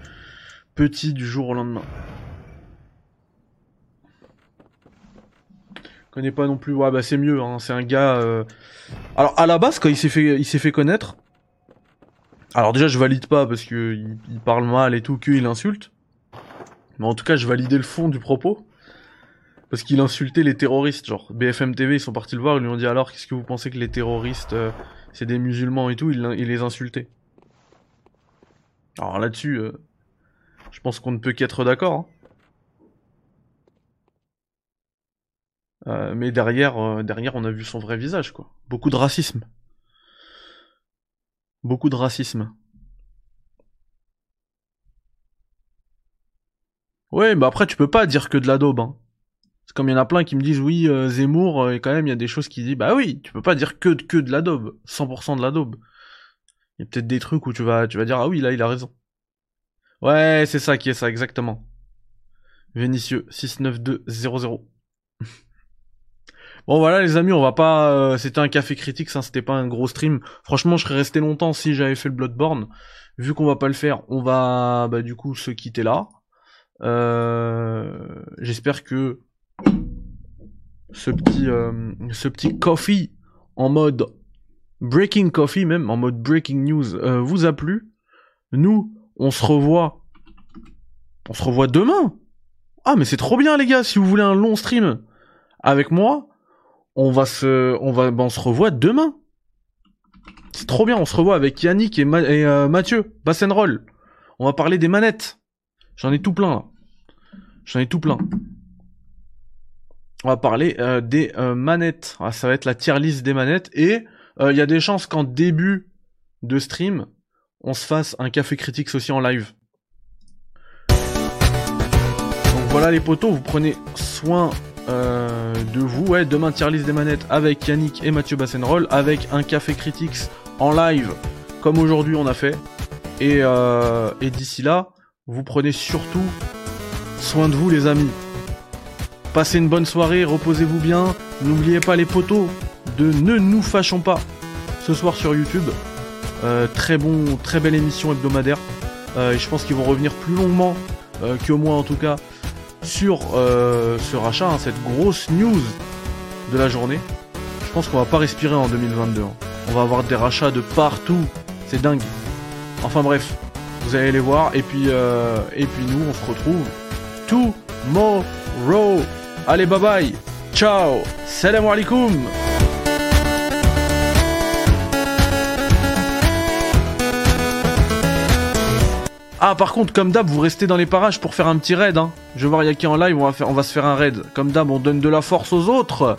A: petit du jour au lendemain. Je connais pas non plus. Ouais, bah c'est mieux. Hein. C'est un gars. euh, Alors à la base, quand il s'est fait, fait connaître. Alors déjà, je valide pas parce que il, il parle mal et tout, qu'il insulte. Mais en tout cas, je validais le fond du propos. Parce qu'il insultait les terroristes, genre BFM TV, ils sont partis le voir, ils lui ont dit alors qu'est-ce que vous pensez que les terroristes, euh, c'est des musulmans et tout, il, les insultait. Alors là-dessus, euh, je pense qu'on ne peut qu'être d'accord. hein. Euh, mais derrière, derrière, on a vu son vrai visage, quoi. Beaucoup de racisme. Beaucoup de racisme. Ouais, bah après, tu peux pas dire que de la daube, hein. C'est comme il y en a plein qui me disent, oui, euh, Zemmour, euh, et quand même, il y a des choses qui disent, bah oui, tu peux pas dire que, que de la daube. 100% de la daube. Il y a peut-être des trucs où tu vas, tu vas dire, ah oui, là, il a raison. Ouais, c'est ça qui est ça, exactement. Vénitieux, 69200. Bon voilà les amis, on va pas. euh, c'était un café critique, ça c'était pas un gros stream. Franchement, je serais resté longtemps si j'avais fait le Bloodborne. Vu qu'on va pas le faire, on va bah, du coup se quitter là. Euh, J'espère que ce petit, euh, ce petit coffee en mode Breaking Coffee même, en mode Breaking News, euh, vous a plu? Nous, on se revoit. On se revoit demain. Ah mais c'est trop bien les gars, si vous voulez un long stream avec moi, on va se, on ben, revoit demain. C'est trop bien, on se revoit avec Yannick et, euh, Mathieu, Roll. On va parler des manettes. J'en ai tout plein. J'en ai tout plein. On va parler euh, des euh, manettes. Ah, ça va être la tier list des manettes et euh, il y a des chances qu'en début de stream, on se fasse un café critique aussi en live. Donc voilà les potos, vous prenez soin de vous. Demain tier list des manettes avec Yannick et Mathieu Bassenroll avec un café critiques en live comme aujourd'hui on a fait. Et d'ici là, vous prenez surtout soin de vous les amis. Passez une bonne soirée, reposez-vous bien. N'oubliez pas les potos de Ne nous fâchons pas ce soir sur YouTube. Euh, très bon, très belle émission hebdomadaire. Euh, et je pense qu'ils vont revenir plus longuement euh, que moi en tout cas sur euh, ce rachat, hein, cette grosse news de la journée. Je pense qu'on va pas respirer en 2022. hein. On va avoir des rachats de partout. C'est dingue. Enfin bref, vous allez les voir. Et puis, et puis nous, on se retrouve tomorrow. Allez, bye bye. Ciao. Salam alaikum. Ah par contre comme d'hab vous restez dans les parages pour faire un petit raid hein. Je vais voir Yaki en live, on va, faire, on va se faire un raid. Comme d'hab on donne de la force aux autres.